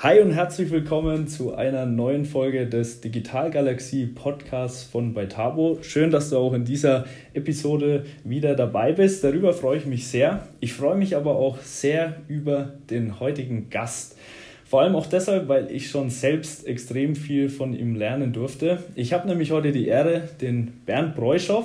Hi und herzlich willkommen zu einer neuen Folge des Digital Galaxie Podcasts von Beitabo. Schön, dass du auch in dieser Episode wieder dabei bist. Darüber freue ich mich sehr. Ich freue mich aber auch sehr über den heutigen Gast. Vor allem auch deshalb, weil ich schon selbst extrem viel von ihm lernen durfte. Ich habe nämlich heute die Ehre, den Bernd Breuschow,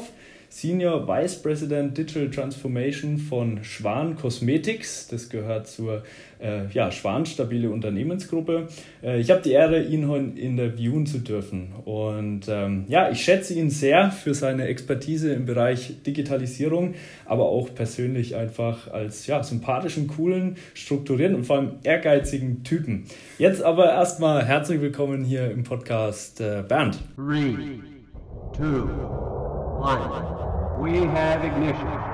Senior Vice President Digital Transformation von Schwan Cosmetics. Das gehört zur äh, ja, Schwan Stabile Unternehmensgruppe. Äh, ich habe die Ehre, ihn heute interviewen zu dürfen. Und ähm, ja, ich schätze ihn sehr für seine Expertise im Bereich Digitalisierung, aber auch persönlich einfach als ja, sympathischen, coolen, strukturierten und vor allem ehrgeizigen Typen. Jetzt aber erstmal herzlich willkommen hier im Podcast äh, Bernd. Three, two, one. We have ignition.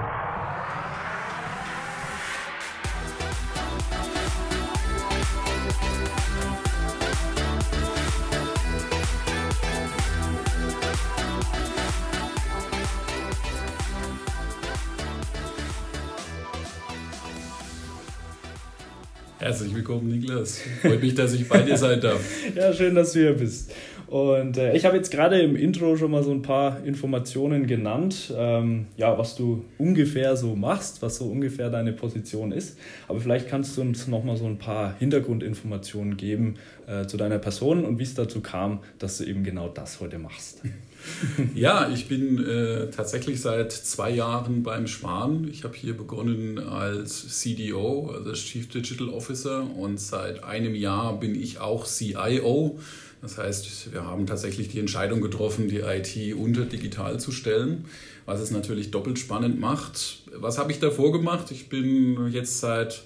Herzlich willkommen, Niklas. Freut mich, dass ich bei dir sein darf. ja, schön, dass du hier bist. Und äh, ich habe jetzt gerade im Intro schon mal so ein paar Informationen genannt, ähm, ja, was du ungefähr so machst, was so ungefähr deine Position ist. Aber vielleicht kannst du uns noch mal so ein paar Hintergrundinformationen geben äh, zu deiner Person und wie es dazu kam, dass du eben genau das heute machst. ja, ich bin äh, tatsächlich seit zwei Jahren beim Schwan. Ich habe hier begonnen als CDO, also Chief Digital Officer, und seit einem Jahr bin ich auch CIO. Das heißt, wir haben tatsächlich die Entscheidung getroffen, die IT unter digital zu stellen, was es natürlich doppelt spannend macht. Was habe ich davor gemacht? Ich bin jetzt seit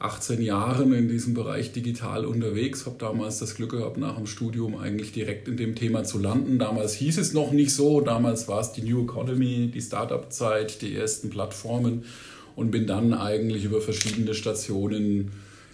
18 Jahren in diesem Bereich digital unterwegs, habe damals das Glück gehabt, nach dem Studium eigentlich direkt in dem Thema zu landen. Damals hieß es noch nicht so, damals war es die New Economy, die Startup-Zeit, die ersten Plattformen und bin dann eigentlich über verschiedene Stationen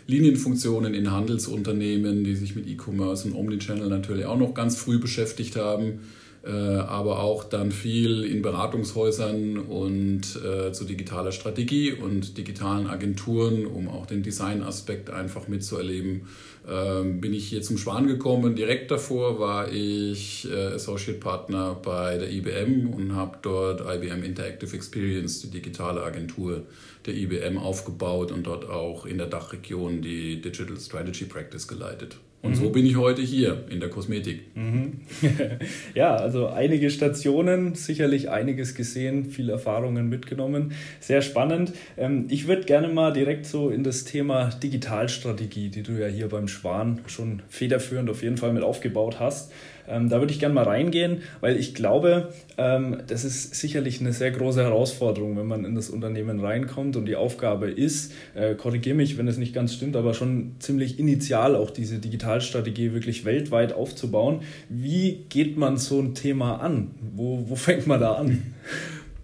Linienfunktionen in Handelsunternehmen, die sich mit E-Commerce und Omnichannel natürlich auch noch ganz früh beschäftigt haben, aber auch dann viel in Beratungshäusern und äh, zu digitaler Strategie und digitalen Agenturen, um auch den Designaspekt einfach mitzuerleben ähm, bin ich hier zum Schwan gekommen. Direkt davor war ich äh, Associate Partner bei der IBM und habe dort IBM Interactive Experience, die digitale Agentur der IBM, aufgebaut und dort auch in der Dachregion die Digital Strategy Practice geleitet. Und mhm. so bin ich heute hier in der Kosmetik. Mhm. ja, also einige Stationen, sicherlich einiges gesehen, viele Erfahrungen mitgenommen. Sehr spannend. Ähm, ich würde gerne mal direkt so in das Thema Digitalstrategie, die du ja hier beim Schwan schon federführend auf jeden Fall mit aufgebaut hast, ähm, da würde ich gerne mal reingehen, weil ich glaube, ähm, das ist sicherlich eine sehr große Herausforderung, wenn man in das Unternehmen reinkommt und die Aufgabe ist, äh, korrigiere mich, wenn es nicht ganz stimmt, aber schon ziemlich initial auch diese Digitalstrategie wirklich weltweit aufzubauen. Wie geht man so ein Thema an? Wo, wo fängt man da an?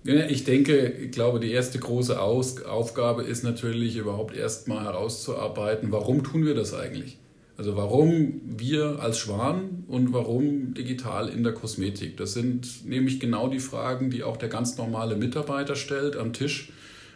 Ich denke, ich glaube, die erste große Aus Aufgabe ist natürlich überhaupt erstmal herauszuarbeiten, warum tun wir das eigentlich? Also warum wir als Schwan und warum digital in der Kosmetik? Das sind nämlich genau die Fragen, die auch der ganz normale Mitarbeiter stellt am Tisch.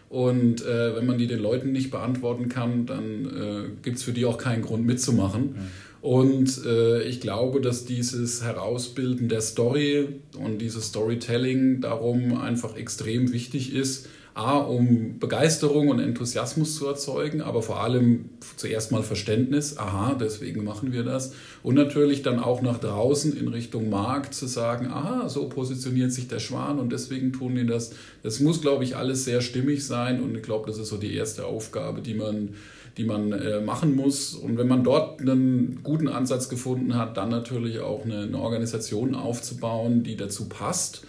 Und äh, wenn man die den Leuten nicht beantworten kann, dann äh, gibt es für die auch keinen Grund mitzumachen. Mhm. Und äh, ich glaube, dass dieses Herausbilden der Story und dieses Storytelling darum einfach extrem wichtig ist, A, um Begeisterung und Enthusiasmus zu erzeugen, aber vor allem zuerst mal Verständnis, aha, deswegen machen wir das. Und natürlich dann auch nach draußen in Richtung Markt zu sagen, aha, so positioniert sich der Schwan und deswegen tun die das. Das muss, glaube ich, alles sehr stimmig sein und ich glaube, das ist so die erste Aufgabe, die man, die man äh, machen muss. Und wenn man dort einen guten Ansatz gefunden hat, dann natürlich auch eine, eine Organisation aufzubauen, die dazu passt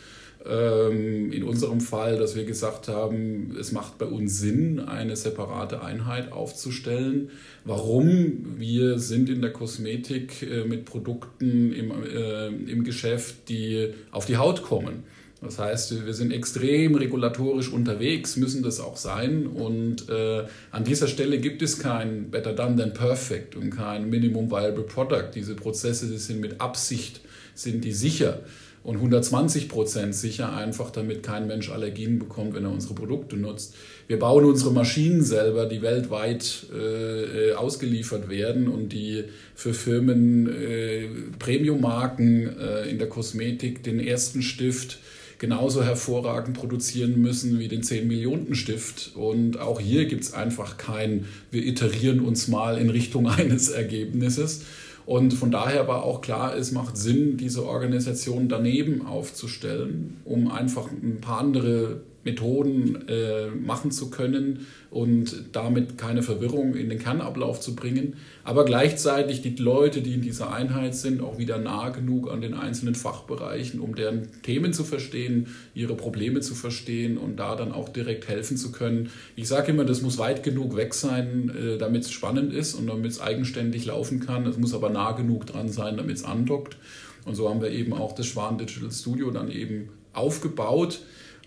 in unserem Fall, dass wir gesagt haben, es macht bei uns Sinn, eine separate Einheit aufzustellen. Warum? Wir sind in der Kosmetik äh, mit Produkten im, äh, im Geschäft, die auf die Haut kommen. Das heißt, wir sind extrem regulatorisch unterwegs, müssen das auch sein. Und äh, an dieser Stelle gibt es kein Better Done than Perfect und kein Minimum Viable Product. Diese Prozesse die sind mit Absicht, sind die sicher. Und 120 Prozent sicher einfach, damit kein Mensch Allergien bekommt, wenn er unsere Produkte nutzt. Wir bauen unsere Maschinen selber, die weltweit äh, ausgeliefert werden und die für Firmen, äh, Premium-Marken äh, in der Kosmetik den ersten Stift genauso hervorragend produzieren müssen wie den 10 Millionen Stift. Und auch hier gibt es einfach kein, wir iterieren uns mal in Richtung eines Ergebnisses. Und von daher war auch klar, es macht Sinn, diese Organisation daneben aufzustellen, um einfach ein paar andere Methoden äh, machen zu können und damit keine Verwirrung in den Kernablauf zu bringen, aber gleichzeitig die Leute, die in dieser Einheit sind, auch wieder nah genug an den einzelnen Fachbereichen, um deren Themen zu verstehen, ihre Probleme zu verstehen und da dann auch direkt helfen zu können. Ich sage immer, das muss weit genug weg sein, äh, damit es spannend ist und damit es eigenständig laufen kann. Es muss aber nah genug dran sein, damit es andockt. Und so haben wir eben auch das Schwan Digital Studio dann eben aufgebaut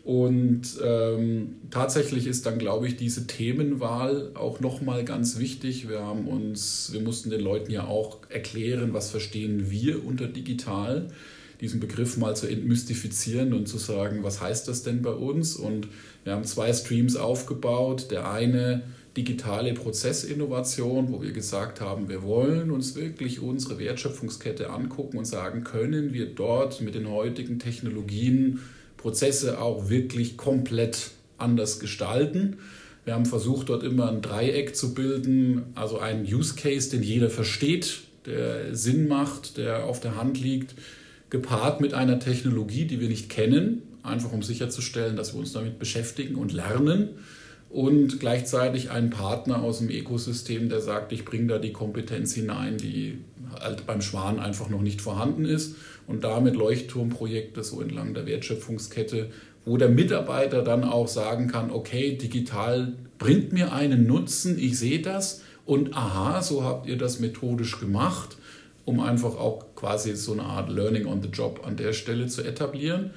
und ähm, tatsächlich ist dann, glaube ich, diese Themenwahl auch nochmal ganz wichtig. Wir haben uns, wir mussten den Leuten ja auch erklären, was verstehen wir unter digital, diesen Begriff mal zu entmystifizieren und zu sagen, was heißt das denn bei uns? Und wir haben zwei Streams aufgebaut. Der eine digitale Prozessinnovation, wo wir gesagt haben, wir wollen uns wirklich unsere Wertschöpfungskette angucken und sagen, können wir dort mit den heutigen Technologien Prozesse auch wirklich komplett anders gestalten. Wir haben versucht, dort immer ein Dreieck zu bilden, also einen Use Case, den jeder versteht, der Sinn macht, der auf der Hand liegt, gepaart mit einer Technologie, die wir nicht kennen, einfach um sicherzustellen, dass wir uns damit beschäftigen und lernen und gleichzeitig einen Partner aus dem Ökosystem, der sagt, ich bringe da die Kompetenz hinein, die halt beim Schwan einfach noch nicht vorhanden ist und damit Leuchtturmprojekte so entlang der Wertschöpfungskette, wo der Mitarbeiter dann auch sagen kann, okay, digital bringt mir einen Nutzen, ich sehe das und aha, so habt ihr das methodisch gemacht, um einfach auch quasi so eine Art Learning on the Job an der Stelle zu etablieren.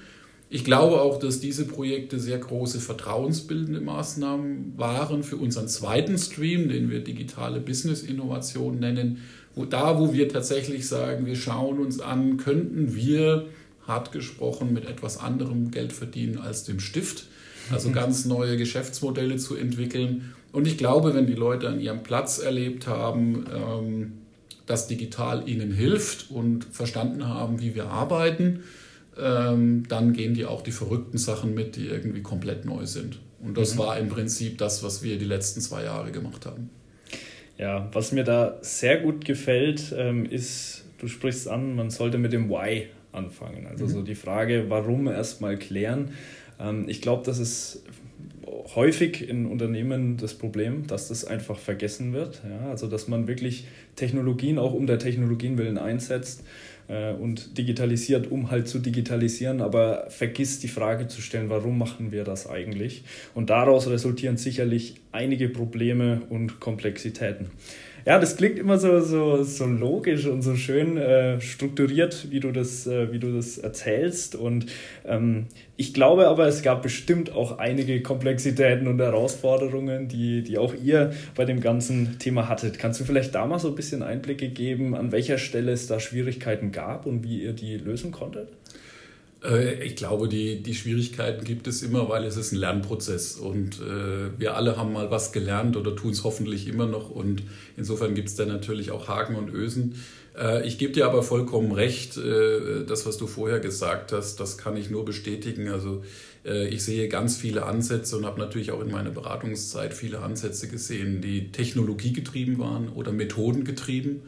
Ich glaube auch, dass diese Projekte sehr große vertrauensbildende Maßnahmen waren für unseren zweiten Stream, den wir digitale Business Innovation nennen. Wo, da, wo wir tatsächlich sagen, wir schauen uns an, könnten wir, hart gesprochen, mit etwas anderem Geld verdienen als dem Stift. Also ganz neue Geschäftsmodelle zu entwickeln. Und ich glaube, wenn die Leute an ihrem Platz erlebt haben, ähm, dass digital ihnen hilft und verstanden haben, wie wir arbeiten, ähm, dann gehen die auch die verrückten Sachen mit, die irgendwie komplett neu sind. Und das mhm. war im Prinzip das, was wir die letzten zwei Jahre gemacht haben. Ja, was mir da sehr gut gefällt, ähm, ist, du sprichst an, man sollte mit dem Why anfangen. Also mhm. so die Frage, warum erstmal klären. Ähm, ich glaube, das ist häufig in Unternehmen das Problem, dass das einfach vergessen wird. Ja? Also dass man wirklich Technologien auch um der Technologien willen einsetzt äh, und digitalisiert, um halt zu digitalisieren, aber vergisst die Frage zu stellen, warum machen wir das eigentlich? Und daraus resultieren sicherlich einige Probleme und Komplexitäten. Ja, das klingt immer so, so, so logisch und so schön äh, strukturiert, wie du das, äh, wie du das erzählst. Und ähm, ich glaube aber, es gab bestimmt auch einige Komplexitäten und Herausforderungen, die, die auch ihr bei dem ganzen Thema hattet. Kannst du vielleicht da mal so ein bisschen Einblicke geben, an welcher Stelle es da Schwierigkeiten gab und wie ihr die lösen konntet? Äh, ich glaube, die, die Schwierigkeiten gibt es immer, weil es ist ein Lernprozess und äh, wir alle haben mal was gelernt oder tun es hoffentlich immer noch und insofern gibt es da natürlich auch Haken und Ösen. Äh, ich gebe dir aber vollkommen recht, äh, das, was du vorher gesagt hast, das kann ich nur bestätigen. Also äh, ich sehe ganz viele Ansätze und habe natürlich auch in meiner Beratungszeit viele Ansätze gesehen, die technologiegetrieben waren oder methodengetrieben. Ähm,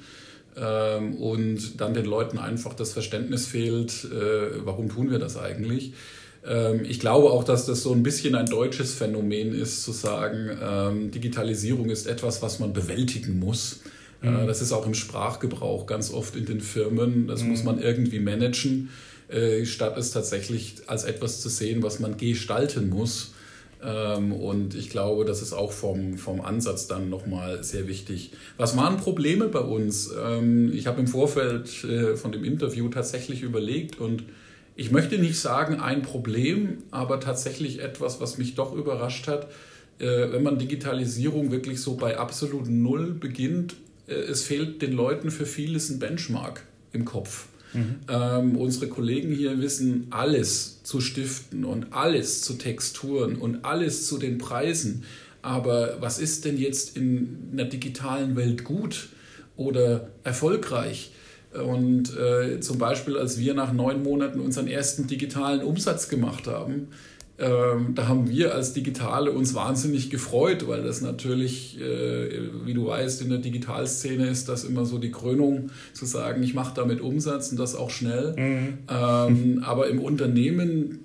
und dann den Leuten einfach das Verständnis fehlt, äh, warum tun wir das eigentlich. Ähm, ich glaube auch, dass das so ein bisschen ein deutsches Phänomen ist, zu sagen, ähm, Digitalisierung ist etwas, was man bewältigen muss. Äh, mhm. Das ist auch im Sprachgebrauch ganz oft in den Firmen. Das mhm. muss man irgendwie managen, äh, statt es tatsächlich als etwas zu sehen, was man gestalten muss. Ähm, und ich glaube, das ist auch vom, vom Ansatz dann nochmal sehr wichtig. Was waren Probleme bei uns? Ähm, ich habe im Vorfeld äh, von dem Interview tatsächlich überlegt und ich möchte nicht sagen ein Problem, aber tatsächlich etwas, was mich doch überrascht hat. Äh, wenn man Digitalisierung wirklich so bei absolut Null beginnt, äh, es fehlt den Leuten für vieles ein Benchmark im Kopf. Mhm. Ähm, unsere Kollegen hier wissen alles zu Stiften und alles zu Texturen und alles zu den Preisen. Aber was ist denn jetzt in einer digitalen Welt gut oder erfolgreich? Und äh, zum Beispiel, als wir nach neun Monaten unseren ersten digitalen Umsatz gemacht haben, ähm, da haben wir als Digitale uns wahnsinnig gefreut, weil das natürlich, äh, wie du weißt, in der Digitalszene ist das immer so die Krönung, zu sagen, ich mache damit Umsatz und das auch schnell. Mhm. Ähm, aber im Unternehmen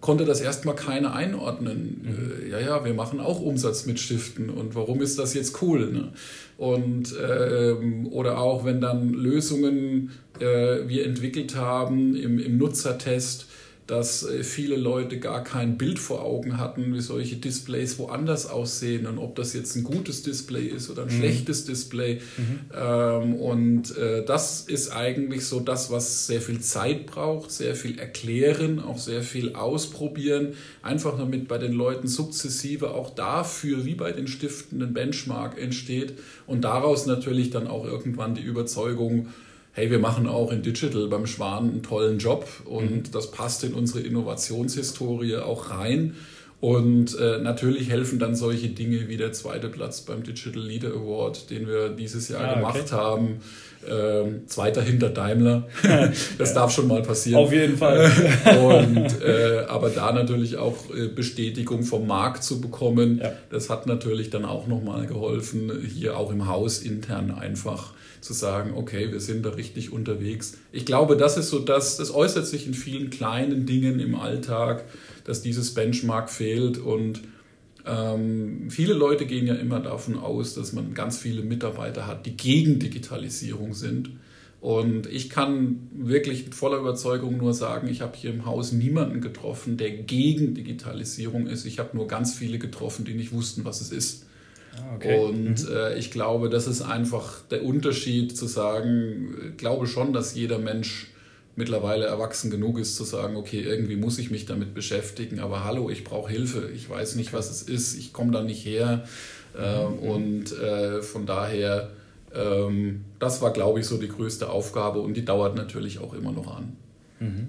konnte das erstmal keiner einordnen. Mhm. Äh, ja, ja, wir machen auch Umsatz mit Stiften und warum ist das jetzt cool? Ne? Und ähm, oder auch wenn dann Lösungen äh, wir entwickelt haben im, im Nutzertest, dass äh, viele Leute gar kein Bild vor Augen hatten, wie solche Displays woanders aussehen und ob das jetzt ein gutes Display ist oder ein mhm. schlechtes Display. Mhm. Ähm, und äh, das ist eigentlich so das, was sehr viel Zeit braucht, sehr viel erklären, auch sehr viel ausprobieren, einfach damit bei den Leuten sukzessive auch dafür, wie bei den Stiften, ein Benchmark entsteht und daraus natürlich dann auch irgendwann die Überzeugung, hey, wir machen auch in Digital beim Schwan einen tollen Job und mhm. das passt in unsere Innovationshistorie auch rein. Und äh, natürlich helfen dann solche Dinge wie der zweite Platz beim Digital Leader Award, den wir dieses Jahr ah, gemacht okay. haben. Ähm, zweiter hinter Daimler. das ja. darf schon mal passieren. Auf jeden Fall. und, äh, aber da natürlich auch äh, Bestätigung vom Markt zu bekommen, ja. das hat natürlich dann auch nochmal geholfen, hier auch im Haus intern einfach zu sagen, okay, wir sind da richtig unterwegs. Ich glaube, das ist so das, das äußert sich in vielen kleinen Dingen im Alltag, dass dieses Benchmark fehlt und ähm, viele Leute gehen ja immer davon aus, dass man ganz viele Mitarbeiter hat, die gegen Digitalisierung sind. Und ich kann wirklich mit voller Überzeugung nur sagen, ich habe hier im Haus niemanden getroffen, der gegen Digitalisierung ist. Ich habe nur ganz viele getroffen, die nicht wussten, was es ist. Ah, okay. Und mhm. äh, ich glaube, das ist einfach der Unterschied zu sagen, ich glaube schon, dass jeder Mensch mittlerweile erwachsen genug ist zu sagen, okay, irgendwie muss ich mich damit beschäftigen, aber hallo, ich brauche Hilfe, ich weiß nicht, was es ist, ich komme da nicht her. Äh, mhm. Und äh, von daher, ähm, das war, glaube ich, so die größte Aufgabe und die dauert natürlich auch immer noch an. Mhm.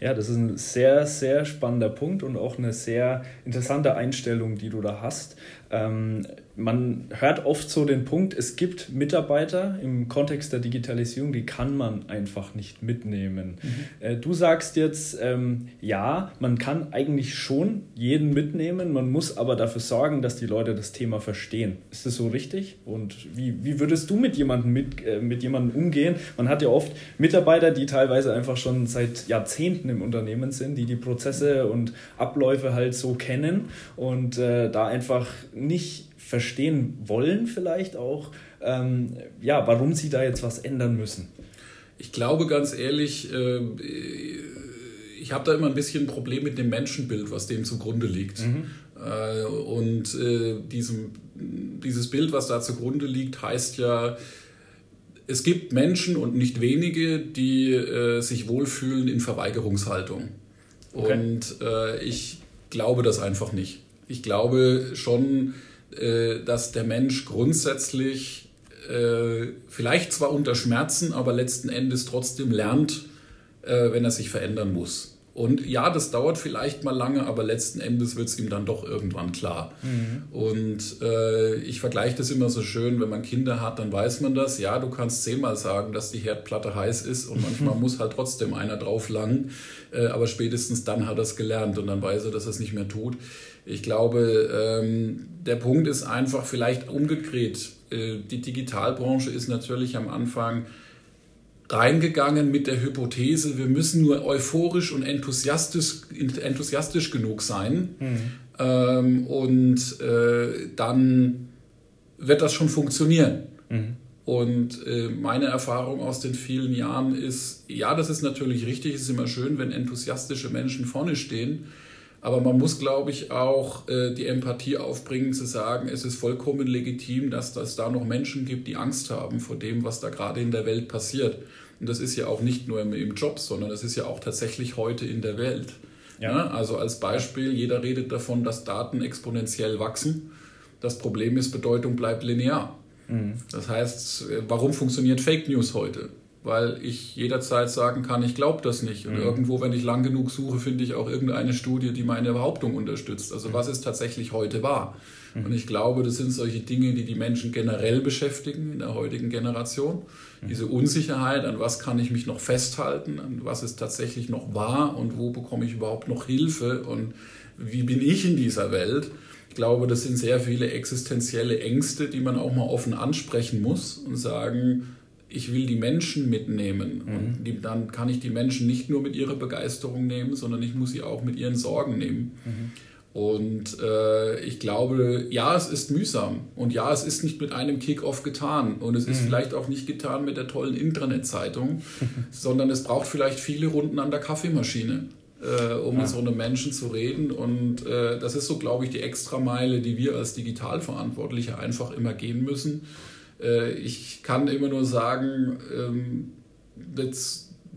Ja, das ist ein sehr, sehr spannender Punkt und auch eine sehr interessante Einstellung, die du da hast. Ähm, man hört oft so den Punkt, es gibt Mitarbeiter im Kontext der Digitalisierung, die kann man einfach nicht mitnehmen. Mhm. Äh, du sagst jetzt, ähm, ja, man kann eigentlich schon jeden mitnehmen, man muss aber dafür sorgen, dass die Leute das Thema verstehen. Ist das so richtig? Und wie, wie würdest du mit jemandem, mit, äh, mit jemandem umgehen? Man hat ja oft Mitarbeiter, die teilweise einfach schon seit Jahrzehnten im Unternehmen sind, die die Prozesse und Abläufe halt so kennen und äh, da einfach nicht verstehen wollen vielleicht auch, ähm, ja, warum sie da jetzt was ändern müssen. Ich glaube ganz ehrlich, äh, ich habe da immer ein bisschen ein Problem mit dem Menschenbild, was dem zugrunde liegt. Mhm. Äh, und äh, diesem, dieses Bild, was da zugrunde liegt, heißt ja, es gibt Menschen und nicht wenige, die äh, sich wohlfühlen in Verweigerungshaltung. Okay. Und äh, ich glaube das einfach nicht. Ich glaube schon, dass der Mensch grundsätzlich äh, vielleicht zwar unter Schmerzen, aber letzten Endes trotzdem lernt, äh, wenn er sich verändern muss. Und ja, das dauert vielleicht mal lange, aber letzten Endes wird es ihm dann doch irgendwann klar. Mhm. Und äh, ich vergleiche das immer so schön, wenn man Kinder hat, dann weiß man das. Ja, du kannst zehnmal sagen, dass die Herdplatte heiß ist und manchmal muss halt trotzdem einer drauf langen. Äh, aber spätestens dann hat er es gelernt und dann weiß er, dass er es nicht mehr tut. Ich glaube, ähm, der Punkt ist einfach vielleicht umgedreht. Äh, die Digitalbranche ist natürlich am Anfang reingegangen mit der Hypothese, wir müssen nur euphorisch und enthusiastisch, enthusiastisch genug sein. Mhm. Ähm, und äh, dann wird das schon funktionieren. Mhm. Und äh, meine Erfahrung aus den vielen Jahren ist, ja, das ist natürlich richtig, es ist immer schön, wenn enthusiastische Menschen vorne stehen. Aber man muss, glaube ich, auch äh, die Empathie aufbringen, zu sagen, es ist vollkommen legitim, dass es da noch Menschen gibt, die Angst haben vor dem, was da gerade in der Welt passiert. Und das ist ja auch nicht nur im, im Job, sondern das ist ja auch tatsächlich heute in der Welt. Ja. Ja, also als Beispiel, jeder redet davon, dass Daten exponentiell wachsen. Das Problem ist, Bedeutung bleibt linear. Mhm. Das heißt, warum funktioniert Fake News heute? Weil ich jederzeit sagen kann, ich glaube das nicht. Und mhm. irgendwo, wenn ich lang genug suche, finde ich auch irgendeine Studie, die meine Behauptung unterstützt. Also was ist tatsächlich heute wahr? Mhm. Und ich glaube, das sind solche Dinge, die die Menschen generell beschäftigen in der heutigen Generation. Mhm. Diese Unsicherheit, an was kann ich mich noch festhalten, an was ist tatsächlich noch wahr und wo bekomme ich überhaupt noch Hilfe und wie bin ich in dieser Welt? Ich glaube, das sind sehr viele existenzielle Ängste, die man auch mal offen ansprechen muss und sagen, ich will die Menschen mitnehmen. Mhm. Und die, dann kann ich die Menschen nicht nur mit ihrer Begeisterung nehmen, sondern ich muss sie auch mit ihren Sorgen nehmen. Mhm. Und äh, ich glaube, ja, es ist mühsam. Und ja, es ist nicht mit einem Kick-off getan. Und es ist mhm. vielleicht auch nicht getan mit der tollen Intranet-Zeitung, sondern es braucht vielleicht viele Runden an der Kaffeemaschine. Äh, um ja. mit so einem Menschen zu reden. Und äh, das ist so, glaube ich, die Extrameile, die wir als Digitalverantwortliche einfach immer gehen müssen ich kann immer nur sagen, ähm,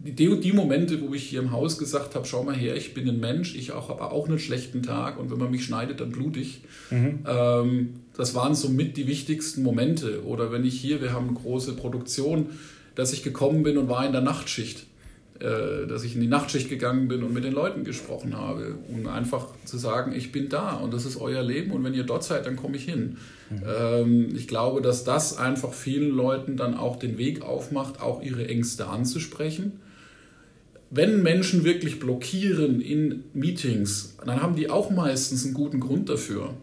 die, die Momente, wo ich hier im Haus gesagt habe, schau mal her, ich bin ein Mensch, ich habe auch einen schlechten Tag und wenn man mich schneidet, dann blutig. Mhm. Ähm, das waren somit die wichtigsten Momente. Oder wenn ich hier, wir haben eine große Produktion, dass ich gekommen bin und war in der Nachtschicht. Äh, dass ich in die Nachtschicht gegangen bin und mit den Leuten gesprochen habe, um einfach zu sagen, ich bin da und das ist euer Leben und wenn ihr dort seid, dann komme ich hin. Mhm. Ähm, ich glaube, dass das einfach vielen Leuten dann auch den Weg aufmacht, auch ihre Ängste anzusprechen. Wenn Menschen wirklich blockieren in Meetings, dann haben die auch meistens einen guten Grund dafür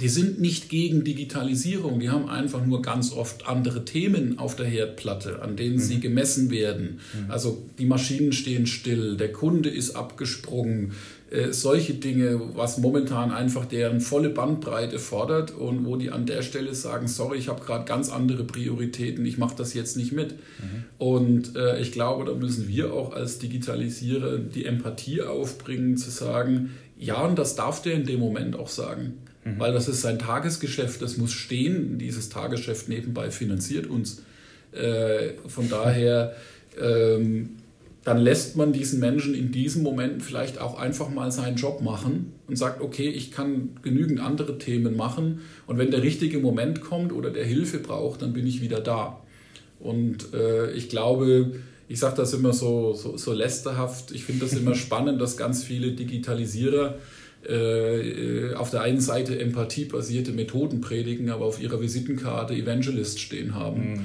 die sind nicht gegen Digitalisierung, die haben einfach nur ganz oft andere Themen auf der Herdplatte, an denen mhm. sie gemessen werden. Mhm. Also die Maschinen stehen still, der Kunde ist abgesprungen, äh, solche Dinge, was momentan einfach deren volle Bandbreite fordert und wo die an der Stelle sagen, sorry, ich habe gerade ganz andere Prioritäten, ich mache das jetzt nicht mit. Mhm. Und äh, ich glaube, da müssen wir auch als Digitalisierer die Empathie aufbringen, zu sagen, ja, und das darf der in dem Moment auch sagen. Mhm. Weil das ist sein Tagesgeschäft, das muss stehen. Dieses Tagesgeschäft nebenbei finanziert uns. Äh, von daher, ähm, dann lässt man diesen Menschen in diesem Moment vielleicht auch einfach mal seinen Job machen und sagt, okay, ich kann genügend andere Themen machen und wenn der richtige Moment kommt oder der Hilfe braucht, dann bin ich wieder da. Und äh, ich glaube, ich sage das immer so, so, so lästerhaft, ich finde das immer spannend, dass ganz viele Digitalisierer äh, auf der einen Seite empathiebasierte Methoden predigen, aber auf ihrer Visitenkarte Evangelist stehen haben. Mhm.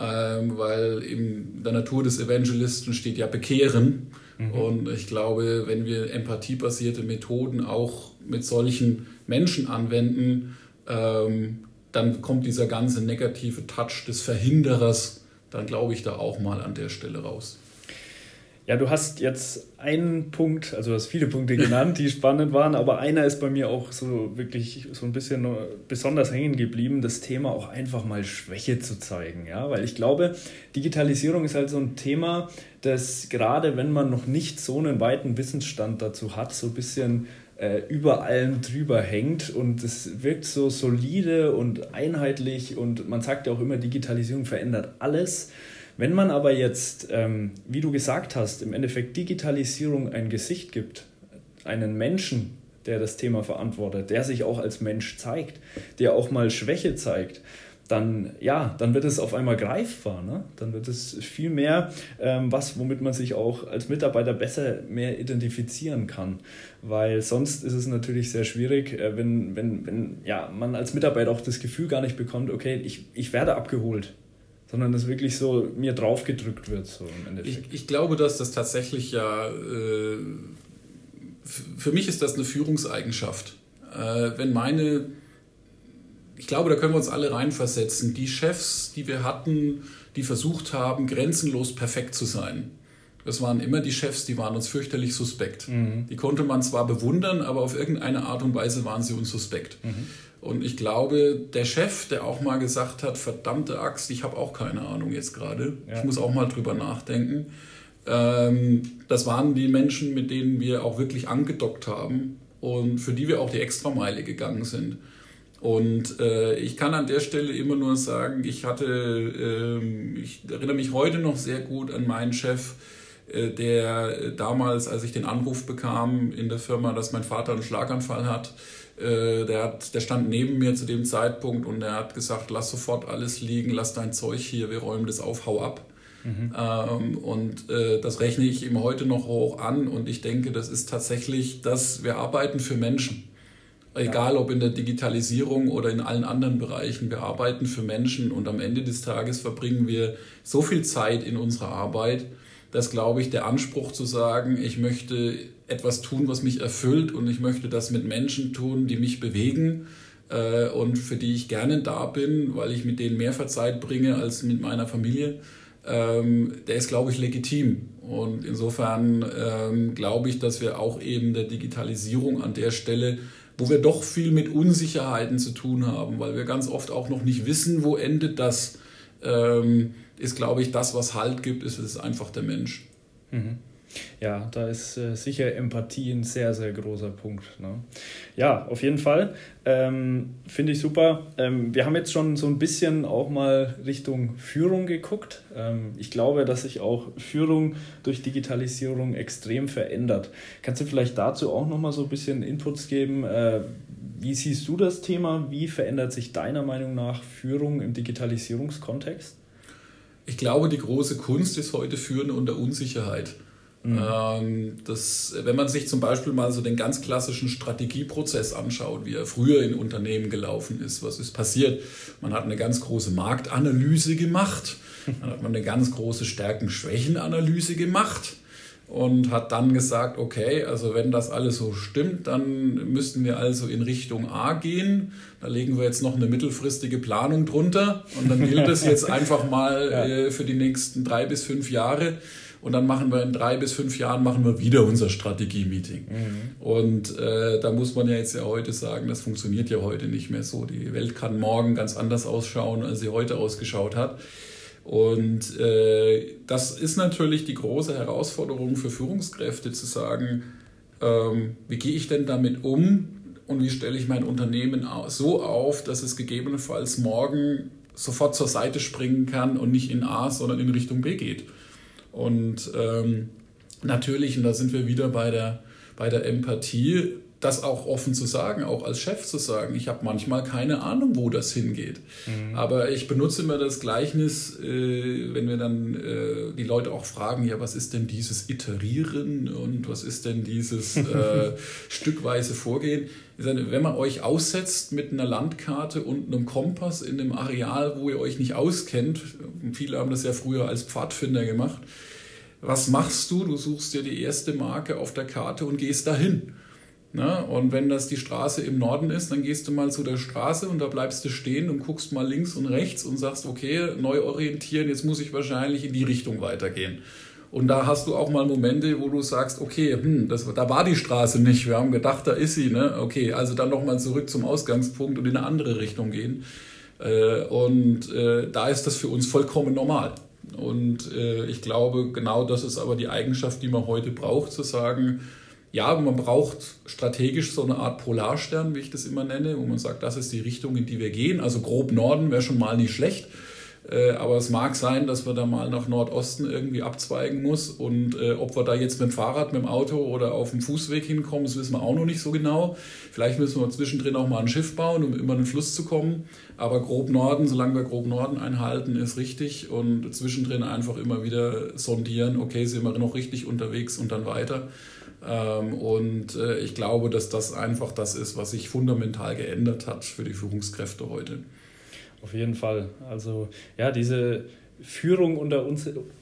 Ähm, weil in der Natur des Evangelisten steht ja Bekehren. Mhm. Und ich glaube, wenn wir empathiebasierte Methoden auch mit solchen Menschen anwenden, ähm, dann kommt dieser ganze negative Touch des Verhinderers, dann glaube ich da auch mal an der Stelle raus. Ja, du hast jetzt einen Punkt, also du hast viele Punkte genannt, die spannend waren, aber einer ist bei mir auch so wirklich so ein bisschen besonders hängen geblieben, das Thema auch einfach mal Schwäche zu zeigen. Ja, weil ich glaube, Digitalisierung ist halt so ein Thema, das gerade wenn man noch nicht so einen weiten Wissensstand dazu hat, so ein bisschen äh, über allem drüber hängt und es wirkt so solide und einheitlich und man sagt ja auch immer, Digitalisierung verändert alles. Wenn man aber jetzt, ähm, wie du gesagt hast, im Endeffekt Digitalisierung ein Gesicht gibt, einen Menschen, der das Thema verantwortet, der sich auch als Mensch zeigt, der auch mal Schwäche zeigt, dann ja, dann wird es auf einmal greifbar. Ne? Dann wird es viel mehr ähm, was, womit man sich auch als Mitarbeiter besser mehr identifizieren kann. Weil sonst ist es natürlich sehr schwierig, äh, wenn, wenn, wenn ja, man als Mitarbeiter auch das Gefühl gar nicht bekommt, okay, ich, ich werde abgeholt sondern dass wirklich so mir draufgedrückt wird. So im Endeffekt. Ich, ich glaube, dass das tatsächlich ja, äh, für mich ist das eine Führungseigenschaft. Äh, wenn meine, ich glaube, da können wir uns alle reinversetzen, die Chefs, die wir hatten, die versucht haben, grenzenlos perfekt zu sein. Das waren immer die Chefs, die waren uns fürchterlich suspekt. Mhm. Die konnte man zwar bewundern, aber auf irgendeine Art und Weise waren sie uns suspekt. Mhm. Und ich glaube, der Chef, der auch mal gesagt hat, verdammte Axt, ich habe auch keine Ahnung jetzt gerade, ja. ich muss auch mal drüber nachdenken, ähm, das waren die Menschen, mit denen wir auch wirklich angedockt haben und für die wir auch die Extrameile gegangen sind. Und äh, ich kann an der Stelle immer nur sagen, ich hatte, äh, ich erinnere mich heute noch sehr gut an meinen Chef, äh, der damals, als ich den Anruf bekam in der Firma, dass mein Vater einen Schlaganfall hat, äh, der, hat, der stand neben mir zu dem Zeitpunkt und er hat gesagt, lass sofort alles liegen, lass dein Zeug hier, wir räumen das auf, hau ab. Mhm. Ähm, und äh, das rechne ich ihm heute noch hoch an. Und ich denke, das ist tatsächlich, dass wir arbeiten für Menschen. Egal ob in der Digitalisierung oder in allen anderen Bereichen, wir arbeiten für Menschen und am Ende des Tages verbringen wir so viel Zeit in unserer Arbeit, dass, glaube ich, der Anspruch zu sagen, ich möchte etwas tun, was mich erfüllt und ich möchte das mit Menschen tun, die mich bewegen äh, und für die ich gerne da bin, weil ich mit denen mehr Zeit bringe als mit meiner Familie, ähm, der ist, glaube ich, legitim. Und insofern ähm, glaube ich, dass wir auch eben der Digitalisierung an der Stelle wo wir doch viel mit Unsicherheiten zu tun haben, weil wir ganz oft auch noch nicht wissen, wo endet das, ähm, ist, glaube ich, das, was Halt gibt, ist es einfach der Mensch. Mhm. Ja, da ist äh, sicher Empathie ein sehr, sehr großer Punkt. Ne? Ja, auf jeden Fall. Ähm, Finde ich super. Ähm, wir haben jetzt schon so ein bisschen auch mal Richtung Führung geguckt. Ähm, ich glaube, dass sich auch Führung durch Digitalisierung extrem verändert. Kannst du vielleicht dazu auch noch mal so ein bisschen Inputs geben? Äh, wie siehst du das Thema? Wie verändert sich deiner Meinung nach Führung im Digitalisierungskontext? Ich glaube, die große Kunst ist heute Führen unter Unsicherheit. Mhm. Ähm, das, wenn man sich zum Beispiel mal so den ganz klassischen Strategieprozess anschaut, wie er früher in Unternehmen gelaufen ist, was ist passiert? Man hat eine ganz große Marktanalyse gemacht, dann hat man eine ganz große Stärken-Schwächen-Analyse gemacht und hat dann gesagt, okay, also wenn das alles so stimmt, dann müssten wir also in Richtung A gehen. Da legen wir jetzt noch eine mittelfristige Planung drunter und dann gilt es jetzt einfach mal ja. äh, für die nächsten drei bis fünf Jahre und dann machen wir in drei bis fünf Jahren machen wir wieder unser Strategie-Meeting. Mhm. Und äh, da muss man ja jetzt ja heute sagen, das funktioniert ja heute nicht mehr so. Die Welt kann morgen ganz anders ausschauen, als sie heute ausgeschaut hat. Und äh, das ist natürlich die große Herausforderung für Führungskräfte zu sagen, ähm, wie gehe ich denn damit um und wie stelle ich mein Unternehmen so auf, dass es gegebenenfalls morgen sofort zur Seite springen kann und nicht in A, sondern in Richtung B geht. Und ähm, natürlich, und da sind wir wieder bei der, bei der Empathie, das auch offen zu sagen, auch als Chef zu sagen, ich habe manchmal keine Ahnung, wo das hingeht. Mhm. Aber ich benutze immer das Gleichnis, äh, wenn wir dann äh, die Leute auch fragen, ja, was ist denn dieses Iterieren und was ist denn dieses äh, stückweise Vorgehen? Wenn man euch aussetzt mit einer Landkarte und einem Kompass in einem Areal, wo ihr euch nicht auskennt, viele haben das ja früher als Pfadfinder gemacht, was machst du? Du suchst dir die erste Marke auf der Karte und gehst dahin. Na, und wenn das die Straße im Norden ist, dann gehst du mal zu der Straße und da bleibst du stehen und guckst mal links und rechts und sagst, okay, neu orientieren, jetzt muss ich wahrscheinlich in die Richtung weitergehen. Und da hast du auch mal Momente, wo du sagst, okay, hm, das, da war die Straße nicht. Wir haben gedacht, da ist sie. Ne? Okay, also dann nochmal zurück zum Ausgangspunkt und in eine andere Richtung gehen. Äh, und äh, da ist das für uns vollkommen normal. Und äh, ich glaube, genau das ist aber die Eigenschaft, die man heute braucht, zu sagen, ja, man braucht strategisch so eine Art Polarstern, wie ich das immer nenne, wo man sagt, das ist die Richtung, in die wir gehen. Also grob Norden wäre schon mal nicht schlecht. Äh, aber es mag sein, dass wir da mal nach Nordosten irgendwie abzweigen muss. Und äh, ob wir da jetzt mit dem Fahrrad, mit dem Auto oder auf dem Fußweg hinkommen, das wissen wir auch noch nicht so genau. Vielleicht müssen wir zwischendrin auch mal ein Schiff bauen, um immer in den Fluss zu kommen. Aber grob Norden, solange wir grob Norden einhalten, ist richtig. Und zwischendrin einfach immer wieder sondieren, okay, sind wir noch richtig unterwegs und dann weiter. Ähm, und äh, ich glaube, dass das einfach das ist, was sich fundamental geändert hat für die Führungskräfte heute. Auf jeden Fall. Also ja, diese Führung unter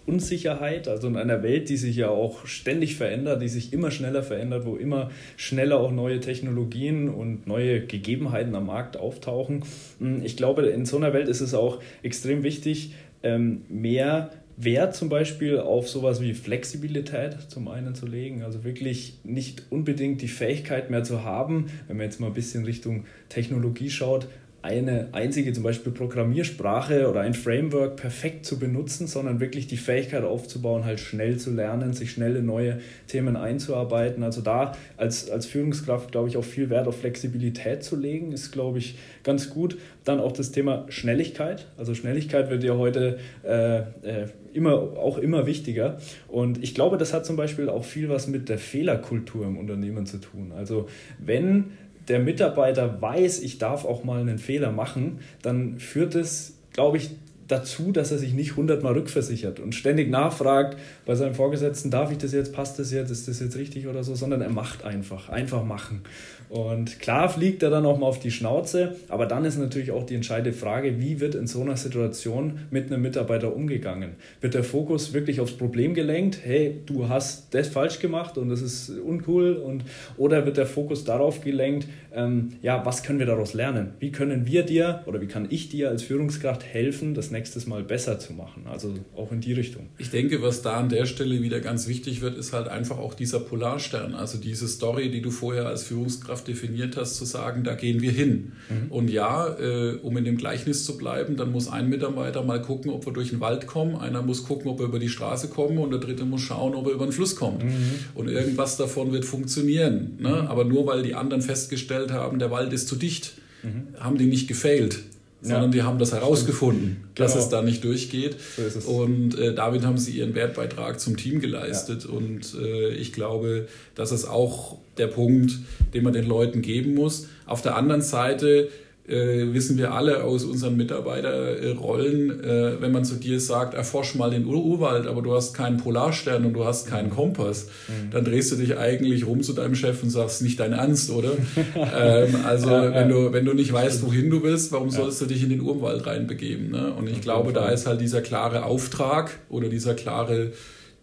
Unsicherheit, also in einer Welt, die sich ja auch ständig verändert, die sich immer schneller verändert, wo immer schneller auch neue Technologien und neue Gegebenheiten am Markt auftauchen. Hm, ich glaube, in so einer Welt ist es auch extrem wichtig, ähm, mehr Wert zum Beispiel auf sowas wie Flexibilität zum einen zu legen, also wirklich nicht unbedingt die Fähigkeit mehr zu haben, wenn man jetzt mal ein bisschen Richtung Technologie schaut, eine einzige zum Beispiel Programmiersprache oder ein Framework perfekt zu benutzen, sondern wirklich die Fähigkeit aufzubauen, halt schnell zu lernen, sich schnell in neue Themen einzuarbeiten. Also da als, als Führungskraft, glaube ich, auch viel Wert auf Flexibilität zu legen, ist, glaube ich, ganz gut. Dann auch das Thema Schnelligkeit. Also Schnelligkeit wird ja heute äh, äh, immer, auch immer wichtiger. Und ich glaube, das hat zum Beispiel auch viel was mit der Fehlerkultur im Unternehmen zu tun. Also wenn der Mitarbeiter weiß, ich darf auch mal einen Fehler machen, dann führt es, glaube ich, dazu, dass er sich nicht hundertmal rückversichert und ständig nachfragt bei seinem Vorgesetzten, darf ich das jetzt, passt das jetzt, ist das jetzt richtig oder so, sondern er macht einfach, einfach machen. Und klar fliegt er dann auch mal auf die Schnauze, aber dann ist natürlich auch die entscheidende Frage, wie wird in so einer Situation mit einem Mitarbeiter umgegangen? Wird der Fokus wirklich aufs Problem gelenkt, hey, du hast das falsch gemacht und das ist uncool und oder wird der Fokus darauf gelenkt, ähm, ja, was können wir daraus lernen? Wie können wir dir oder wie kann ich dir als Führungskraft helfen, das nächstes Mal besser zu machen? Also auch in die Richtung. Ich denke, was da an der Stelle wieder ganz wichtig wird, ist halt einfach auch dieser Polarstern, also diese Story, die du vorher als Führungskraft definiert hast, zu sagen, da gehen wir hin. Mhm. Und ja, äh, um in dem Gleichnis zu bleiben, dann muss ein Mitarbeiter mal gucken, ob wir durch den Wald kommen, einer muss gucken, ob wir über die Straße kommen und der dritte muss schauen, ob er über den Fluss kommt. Mhm. Und irgendwas davon wird funktionieren. Ne? Aber nur weil die anderen festgestellt festgestellt haben, der Wald ist zu dicht, mhm. haben die nicht gefailt, sondern die haben das herausgefunden, genau. dass es da nicht durchgeht. So und äh, damit haben sie ihren Wertbeitrag zum Team geleistet. Und äh, ich glaube, das ist auch der Punkt, den man den Leuten geben muss. Auf der anderen Seite äh, wissen wir alle aus unseren Mitarbeiterrollen, äh, wenn man zu dir sagt, erforsch mal den Ur Urwald, aber du hast keinen Polarstern und du hast keinen Kompass, mhm. dann drehst du dich eigentlich rum zu deinem Chef und sagst, nicht dein Ernst, oder? ähm, also ja, wenn, du, wenn du nicht weißt, wohin du bist, warum ja. sollst du dich in den Urwald reinbegeben? Ne? Und ich glaube, da ist halt dieser klare Auftrag oder dieser klare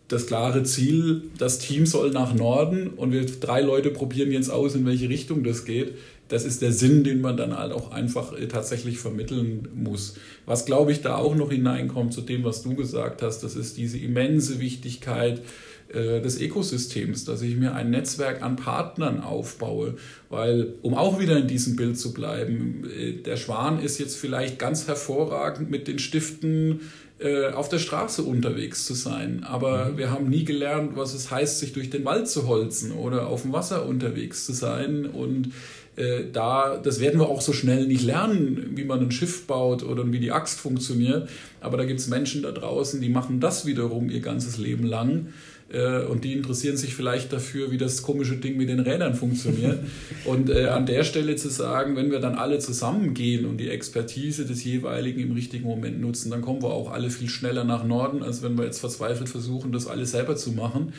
das klare Ziel, das Team soll nach Norden und wir drei Leute probieren jetzt aus, in welche Richtung das geht das ist der Sinn, den man dann halt auch einfach äh, tatsächlich vermitteln muss. Was, glaube ich, da auch noch hineinkommt zu dem, was du gesagt hast, das ist diese immense Wichtigkeit äh, des Ökosystems, dass ich mir ein Netzwerk an Partnern aufbaue, weil, um auch wieder in diesem Bild zu bleiben, äh, der Schwan ist jetzt vielleicht ganz hervorragend mit den Stiften auf der Straße unterwegs zu sein. Aber mhm. wir haben nie gelernt, was es heißt, sich durch den Wald zu holzen oder auf dem Wasser unterwegs zu sein. Und da, das werden wir auch so schnell nicht lernen, wie man ein Schiff baut oder wie die Axt funktioniert. Aber da gibt es Menschen da draußen, die machen das wiederum ihr ganzes Leben lang. Äh, und die interessieren sich vielleicht dafür, wie das komische Ding mit den Rädern funktioniert. und äh, an der Stelle zu sagen, wenn wir dann alle zusammengehen und die Expertise des jeweiligen im richtigen Moment nutzen, dann kommen wir auch alle viel schneller nach Norden, als wenn wir jetzt verzweifelt versuchen, das alles selber zu machen.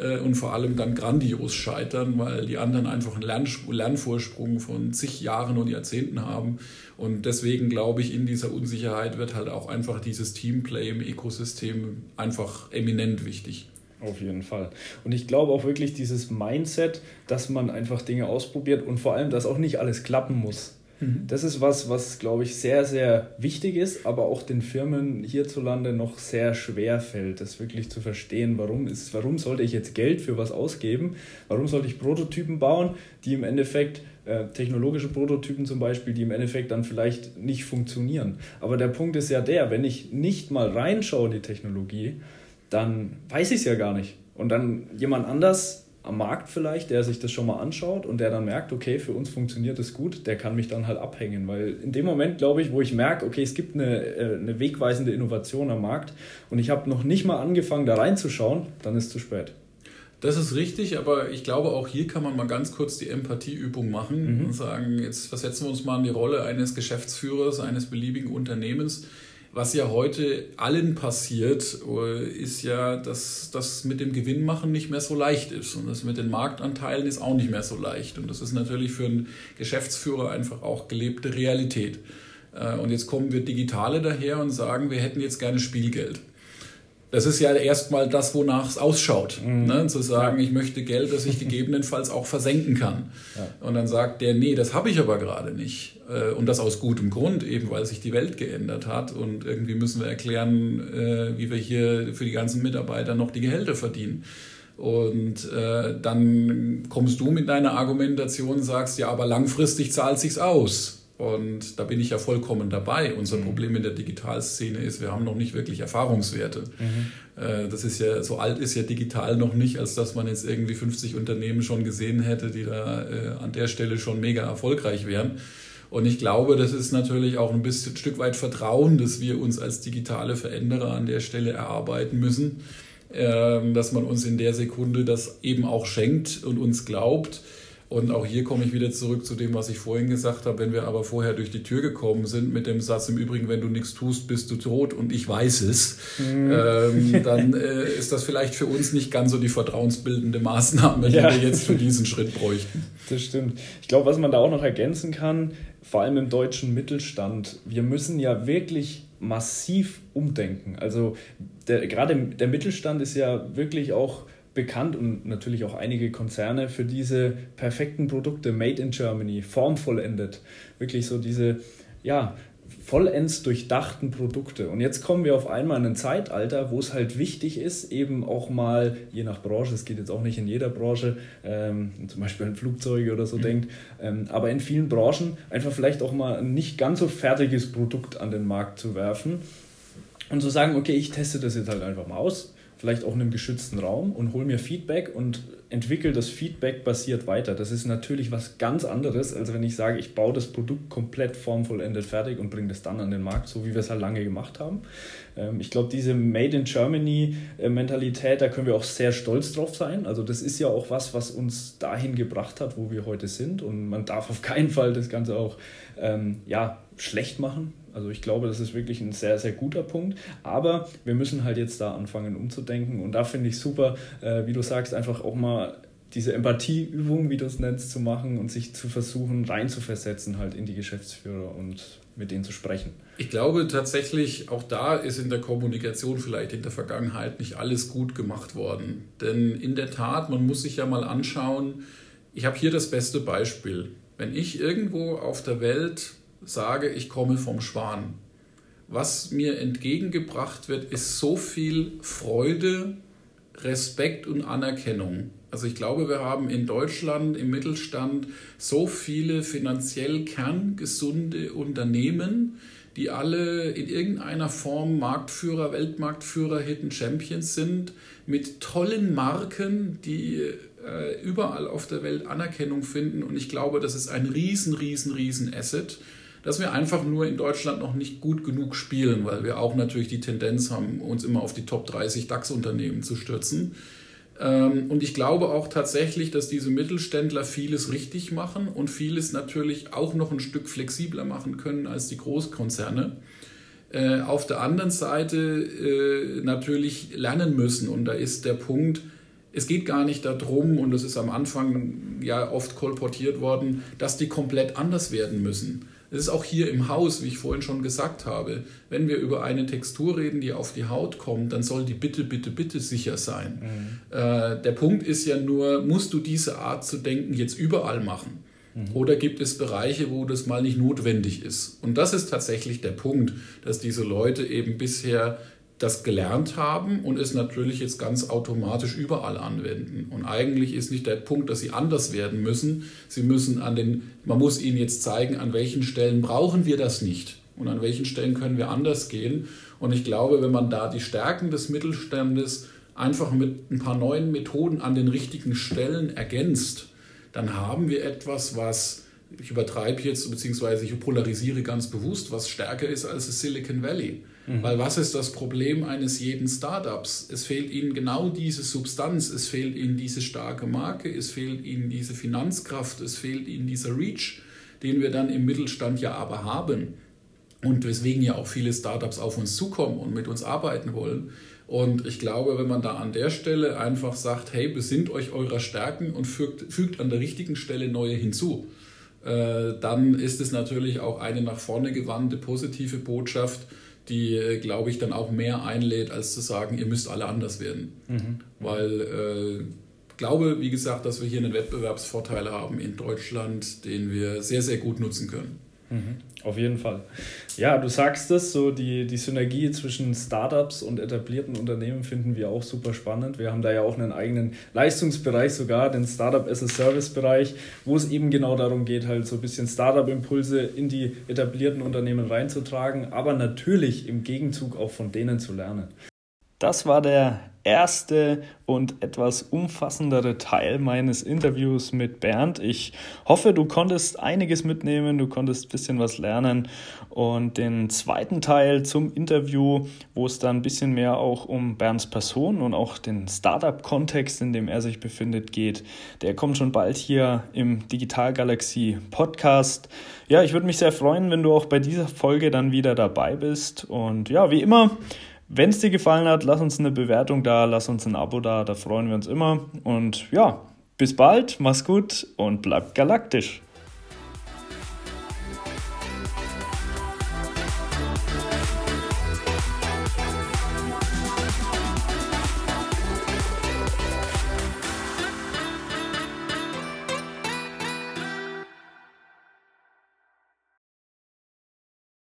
Äh, und vor allem dann grandios scheitern, weil die anderen einfach einen Lern Lernvorsprung von zig Jahren und Jahrzehnten haben. Und deswegen glaube ich, in dieser Unsicherheit wird halt auch einfach dieses Teamplay im Ökosystem einfach eminent wichtig. Auf jeden Fall. Und ich glaube auch wirklich dieses Mindset, dass man einfach Dinge ausprobiert und vor allem, dass auch nicht alles klappen muss. Mhm. Das ist was, was, glaube ich, sehr, sehr wichtig ist, aber auch den Firmen hierzulande noch sehr schwer fällt, das wirklich zu verstehen. Warum, ist, warum sollte ich jetzt Geld für was ausgeben? Warum sollte ich Prototypen bauen, die im Endeffekt äh, technologische Prototypen zum Beispiel, die im Endeffekt dann vielleicht nicht funktionieren. Aber der Punkt ist ja der, wenn ich nicht mal reinschaue in die Technologie, dann weiß ich es ja gar nicht. Und dann jemand anders am Markt vielleicht, der sich das schon mal anschaut und der dann merkt, okay, für uns funktioniert das gut, der kann mich dann halt abhängen. Weil in dem Moment, glaube ich, wo ich merke, okay, es gibt eine, äh, eine wegweisende Innovation am Markt und ich habe noch nicht mal angefangen, da reinzuschauen, dann ist es zu spät. Das ist richtig, aber ich glaube, auch hier kann man mal ganz kurz die Empathieübung machen mhm. und sagen, jetzt versetzen wir uns mal in die Rolle eines Geschäftsführers eines beliebigen Unternehmens was ja heute allen passiert, äh, ist ja, dass das mit dem Gewinnmachen nicht mehr so leicht ist. Und das mit den Marktanteilen ist auch nicht mehr so leicht. Und das ist natürlich für einen Geschäftsführer einfach auch gelebte Realität. Äh, und jetzt kommen wir Digitale daher und sagen, wir hätten jetzt gerne Spielgeld. Das ist ja erstmal das, wonach es ausschaut. Mhm. Ne? Zu sagen, ich möchte Geld, das ich gegebenenfalls auch versenken kann. Ja. Und dann sagt der, nee, das habe ich aber gerade nicht. Äh, und das aus gutem Grund, eben weil sich die Welt geändert hat. Und irgendwie müssen wir erklären, äh, wie wir hier für die ganzen Mitarbeiter noch die Gehälter verdienen. Und äh, dann kommst du mit deiner Argumentation und sagst, ja, aber langfristig zahlt sich's aus. Und da bin ich ja vollkommen dabei. Unser mhm. Problem in der Digitalszene ist, wir haben noch nicht wirklich Erfahrungswerte. Mhm. Äh, das ist ja, so alt ist ja digital noch nicht, als dass man jetzt irgendwie 50 Unternehmen schon gesehen hätte, die da äh, an der Stelle schon mega erfolgreich wären. Und ich glaube, das ist natürlich auch ein bisschen ein Stück weit Vertrauen, dass wir uns als digitale Veränderer an der Stelle erarbeiten müssen, ähm, dass man uns in der Sekunde das eben auch schenkt und uns glaubt Und auch hier komme ich wieder zurück zu dem, was ich vorhin gesagt habe. Wenn wir aber vorher durch die Tür gekommen sind mit dem Satz, im Übrigen, wenn du nichts tust, bist du tot und ich weiß es, mhm. ähm, dann äh, ist das vielleicht für uns nicht ganz so die vertrauensbildende Maßnahme, die ja. wir jetzt für diesen Schritt bräuchten. Das stimmt. Ich glaube, was man da auch noch ergänzen kann, vor allem im deutschen Mittelstand, wir müssen ja wirklich massiv umdenken. Also der, gerade der Mittelstand ist ja wirklich auch bekannt und natürlich auch einige Konzerne für diese perfekten Produkte, made in Germany, formvollendet. Wirklich so diese, ja, vollends durchdachten Produkte. Und jetzt kommen wir auf einmal in ein Zeitalter, wo es halt wichtig ist, eben auch mal, je nach Branche, es geht jetzt auch nicht in jeder Branche, ähm, zum Beispiel an Flugzeuge oder so mhm. denkt, ähm, aber in vielen Branchen einfach vielleicht auch mal ein nicht ganz so fertiges Produkt an den Markt zu werfen und zu sagen, okay, ich teste das jetzt halt einfach mal aus vielleicht auch in einem geschützten Raum und hole mir Feedback und entwickle das Feedback basiert weiter. Das ist natürlich was ganz anderes, als wenn ich sage, ich baue das Produkt komplett formvollendet fertig und bringe das dann an den Markt, so wie wir es halt lange gemacht haben. Ähm, ich glaube, diese Made in Germany äh, Mentalität, da können wir auch sehr stolz drauf sein. Also das ist ja auch was, was uns dahin gebracht hat, wo wir heute sind und man darf auf keinen Fall das Ganze auch ähm, ja, schlecht machen. Also ich glaube, das ist wirklich ein sehr, sehr guter Punkt. Aber wir müssen halt jetzt da anfangen umzudenken. Und da finde ich super, äh, wie du sagst, einfach auch mal diese Empathieübung, wie du es nennst, zu machen und sich zu versuchen, reinzuversetzen halt in die Geschäftsführer und mit denen zu sprechen. Ich glaube tatsächlich, auch da ist in der Kommunikation vielleicht in der Vergangenheit nicht alles gut gemacht worden. Denn in der Tat, man muss sich ja mal anschauen, ich habe hier das beste Beispiel. Wenn ich irgendwo auf der Welt sage, ich komme vom Schwan. Was mir entgegengebracht wird, ist so viel Freude, Respekt und Anerkennung. Also ich glaube, wir haben in Deutschland im Mittelstand so viele finanziell kerngesunde Unternehmen, die alle in irgendeiner Form Marktführer, Weltmarktführer, Hidden Champions sind, mit tollen Marken, die äh, überall auf der Welt Anerkennung finden. Und ich glaube, das ist ein riesen, riesen, riesen Asset dass wir einfach nur in Deutschland noch nicht gut genug spielen, weil wir auch natürlich die Tendenz haben, uns immer auf die Top 30 DAX-Unternehmen zu stürzen. Ähm, und ich glaube auch tatsächlich, dass diese Mittelständler vieles richtig machen und vieles natürlich auch noch ein Stück flexibler machen können als die Großkonzerne. Äh, auf der anderen Seite äh, natürlich lernen müssen. Und da ist der Punkt, es geht gar nicht darum, und das ist am Anfang ja oft kolportiert worden, dass die komplett anders werden müssen. Es ist auch hier im Haus, wie ich vorhin schon gesagt habe, wenn wir über eine Textur reden, die auf die Haut kommt, dann soll die bitte, bitte, bitte sicher sein. Mhm. Äh, der Punkt ist ja nur, musst du diese Art zu denken jetzt überall machen? Mhm. Oder gibt es Bereiche, wo das mal nicht notwendig ist? Und das ist tatsächlich der Punkt, dass diese Leute eben bisher das gelernt haben und es natürlich jetzt ganz automatisch überall anwenden. Und eigentlich ist nicht der Punkt, dass sie anders werden müssen. Sie müssen an den, man muss ihnen jetzt zeigen, an welchen Stellen brauchen wir das nicht und an welchen Stellen können wir anders gehen. Und ich glaube, wenn man da die Stärken des Mittelstandes einfach mit ein paar neuen Methoden an den richtigen Stellen ergänzt, dann haben wir etwas, was ich übertreibe jetzt, beziehungsweise ich polarisiere ganz bewusst, was stärker ist als das Silicon Valley. Mhm. Weil was ist das Problem eines jeden Startups? Es fehlt ihnen genau diese Substanz, es fehlt ihnen diese starke Marke, es fehlt ihnen diese Finanzkraft, es fehlt ihnen dieser Reach, den wir dann im Mittelstand ja aber haben. Und weswegen ja auch viele Startups auf uns zukommen und mit uns arbeiten wollen. Und ich glaube, wenn man da an der Stelle einfach sagt, hey, besinnt euch eurer Stärken und fügt, fügt an der richtigen Stelle neue hinzu, äh, dann ist es natürlich auch eine nach vorne gewandte positive Botschaft, die, äh, glaube ich, dann auch mehr einlädt, als zu sagen, ihr müsst alle anders werden. Mhm. Weil äh, glaube, wie gesagt, dass wir hier einen Wettbewerbsvorteil haben in Deutschland, den wir sehr, sehr gut nutzen können. Mhm. Auf jeden Fall. Ja, du sagst es, so die, die Synergie zwischen Startups und etablierten Unternehmen finden wir auch super spannend. Wir haben da ja auch einen eigenen Leistungsbereich sogar, den Startup as a Service Bereich, wo es eben genau darum geht, halt so ein bisschen Startup-Impulse in die etablierten Unternehmen reinzutragen, aber natürlich im Gegenzug auch von denen zu lernen. Das war der erste und etwas umfassendere Teil meines Interviews mit Bernd. Ich hoffe, du konntest einiges mitnehmen, du konntest ein bisschen was lernen. Und den zweiten Teil zum Interview, wo es dann ein bisschen mehr auch um Bernds Person und auch den Startup-Kontext, in dem er sich befindet, geht, der kommt schon bald hier im Digital Galaxy Podcast. Ja, ich würde mich sehr freuen, wenn du auch bei dieser Folge dann wieder dabei bist. Und ja, wie immer, wenn es dir gefallen hat, lass uns eine Bewertung da, lass uns ein Abo da, da freuen wir uns immer. Und ja, bis bald, mach's gut und bleib galaktisch.